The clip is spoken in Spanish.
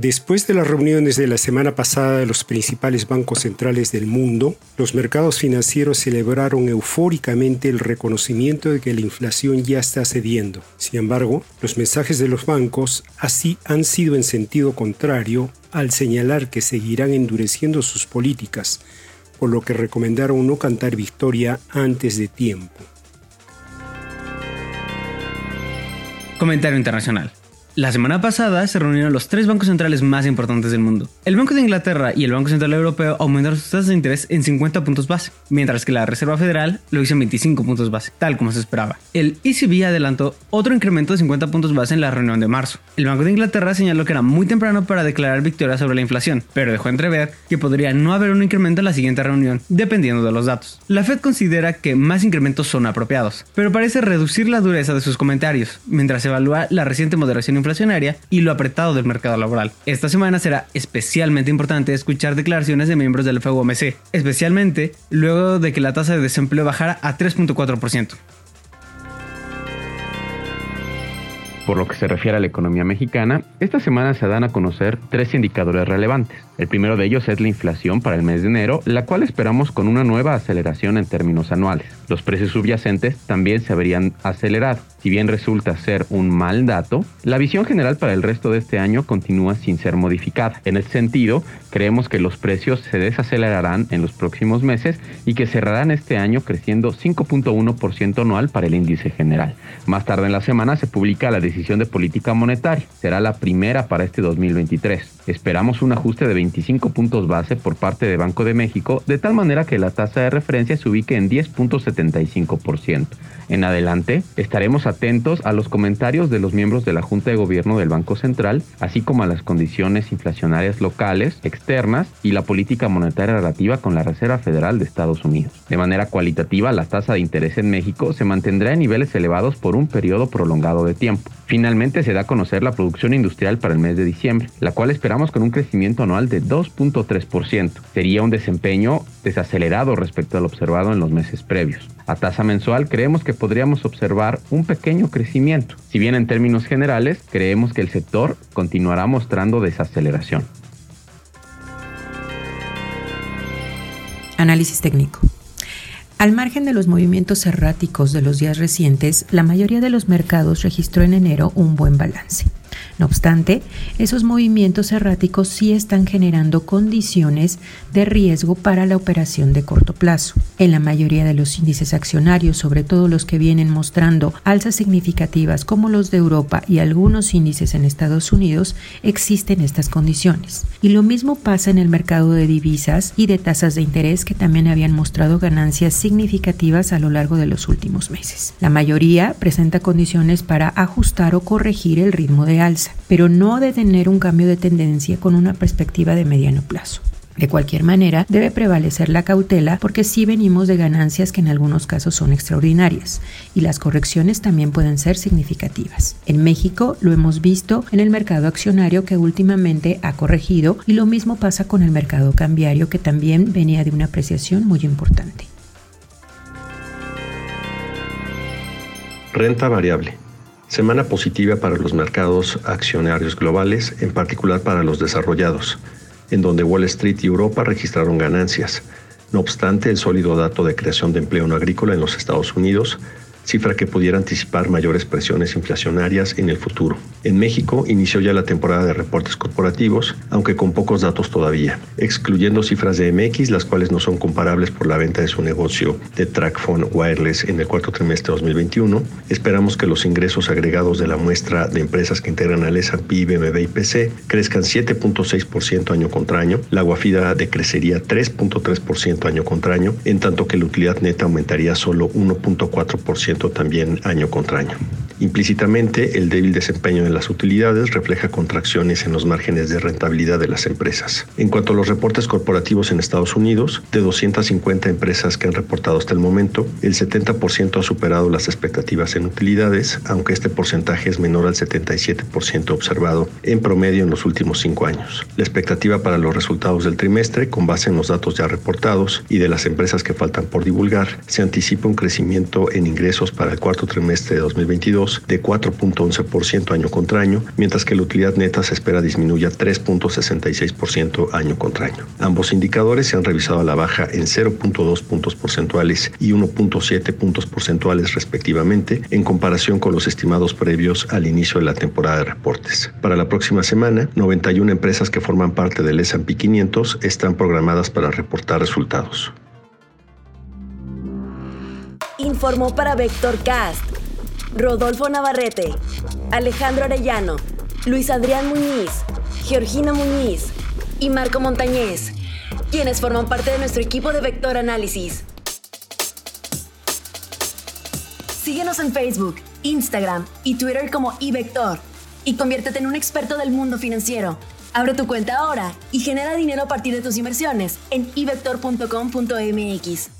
Después de las reuniones de la semana pasada de los principales bancos centrales del mundo, los mercados financieros celebraron eufóricamente el reconocimiento de que la inflación ya está cediendo. Sin embargo, los mensajes de los bancos así han sido en sentido contrario al señalar que seguirán endureciendo sus políticas, por lo que recomendaron no cantar victoria antes de tiempo. Comentario internacional. La semana pasada se reunieron los tres bancos centrales más importantes del mundo. El Banco de Inglaterra y el Banco Central Europeo aumentaron sus tasas de interés en 50 puntos base, mientras que la Reserva Federal lo hizo en 25 puntos base, tal como se esperaba. El ECB adelantó otro incremento de 50 puntos base en la reunión de marzo. El Banco de Inglaterra señaló que era muy temprano para declarar victoria sobre la inflación, pero dejó entrever que podría no haber un incremento en la siguiente reunión, dependiendo de los datos. La Fed considera que más incrementos son apropiados, pero parece reducir la dureza de sus comentarios, mientras evalúa la reciente moderación inflacionaria y lo apretado del mercado laboral. Esta semana será especialmente importante escuchar declaraciones de miembros del FOMC, especialmente luego de que la tasa de desempleo bajara a 3.4%. Por lo que se refiere a la economía mexicana, esta semana se dan a conocer tres indicadores relevantes. El primero de ellos es la inflación para el mes de enero, la cual esperamos con una nueva aceleración en términos anuales. Los precios subyacentes también se habrían acelerado. Si bien resulta ser un mal dato, la visión general para el resto de este año continúa sin ser modificada. En ese sentido, creemos que los precios se desacelerarán en los próximos meses y que cerrarán este año creciendo 5.1% anual para el índice general. Más tarde en la semana se publica la decisión de política monetaria. Será la primera para este 2023. Esperamos un ajuste de 25 puntos base por parte de Banco de México, de tal manera que la tasa de referencia se ubique en 10.75%. En adelante, estaremos atentos a los comentarios de los miembros de la Junta de Gobierno del Banco Central, así como a las condiciones inflacionarias locales, externas y la política monetaria relativa con la Reserva Federal de Estados Unidos. De manera cualitativa, la tasa de interés en México se mantendrá en niveles elevados por un periodo prolongado de tiempo. Finalmente se da a conocer la producción industrial para el mes de diciembre, la cual esperamos con un crecimiento anual de 2.3%. Sería un desempeño desacelerado respecto al observado en los meses previos. A tasa mensual creemos que podríamos observar un pequeño crecimiento, si bien en términos generales creemos que el sector continuará mostrando desaceleración. Análisis técnico. Al margen de los movimientos erráticos de los días recientes, la mayoría de los mercados registró en enero un buen balance. No obstante, esos movimientos erráticos sí están generando condiciones de riesgo para la operación de corto plazo. En la mayoría de los índices accionarios, sobre todo los que vienen mostrando alzas significativas como los de Europa y algunos índices en Estados Unidos, existen estas condiciones. Y lo mismo pasa en el mercado de divisas y de tasas de interés que también habían mostrado ganancias significativas a lo largo de los últimos meses. La mayoría presenta condiciones para ajustar o corregir el ritmo de alza pero no de tener un cambio de tendencia con una perspectiva de mediano plazo. De cualquier manera, debe prevalecer la cautela porque sí venimos de ganancias que en algunos casos son extraordinarias y las correcciones también pueden ser significativas. En México lo hemos visto en el mercado accionario que últimamente ha corregido y lo mismo pasa con el mercado cambiario que también venía de una apreciación muy importante. Renta variable. Semana positiva para los mercados accionarios globales, en particular para los desarrollados, en donde Wall Street y Europa registraron ganancias. No obstante, el sólido dato de creación de empleo no agrícola en los Estados Unidos cifra que pudiera anticipar mayores presiones inflacionarias en el futuro. En México inició ya la temporada de reportes corporativos, aunque con pocos datos todavía, excluyendo cifras de MX, las cuales no son comparables por la venta de su negocio de TrackPhone Wireless en el cuarto trimestre de 2021. Esperamos que los ingresos agregados de la muestra de empresas que integran al S&P, BMB y PC crezcan 7.6% año contra año, la guafida decrecería 3.3% año contra año, en tanto que la utilidad neta aumentaría solo 1.4% también año contra año. Implícitamente, el débil desempeño de las utilidades refleja contracciones en los márgenes de rentabilidad de las empresas. En cuanto a los reportes corporativos en Estados Unidos, de 250 empresas que han reportado hasta el momento, el 70% ha superado las expectativas en utilidades, aunque este porcentaje es menor al 77% observado en promedio en los últimos cinco años. La expectativa para los resultados del trimestre, con base en los datos ya reportados y de las empresas que faltan por divulgar, se anticipa un crecimiento en ingresos para el cuarto trimestre de 2022 de 4.11% año contra año, mientras que la utilidad neta se espera disminuya 3.66% año contra año. Ambos indicadores se han revisado a la baja en 0.2 puntos porcentuales y 1.7 puntos porcentuales respectivamente en comparación con los estimados previos al inicio de la temporada de reportes. Para la próxima semana, 91 empresas que forman parte del S&P 500 están programadas para reportar resultados. Informó para Vector Cast Rodolfo Navarrete, Alejandro Arellano, Luis Adrián Muñiz, Georgina Muñiz y Marco Montañez, quienes forman parte de nuestro equipo de Vector Análisis. Síguenos en Facebook, Instagram y Twitter como iVector y conviértete en un experto del mundo financiero. Abre tu cuenta ahora y genera dinero a partir de tus inversiones en ivector.com.mx.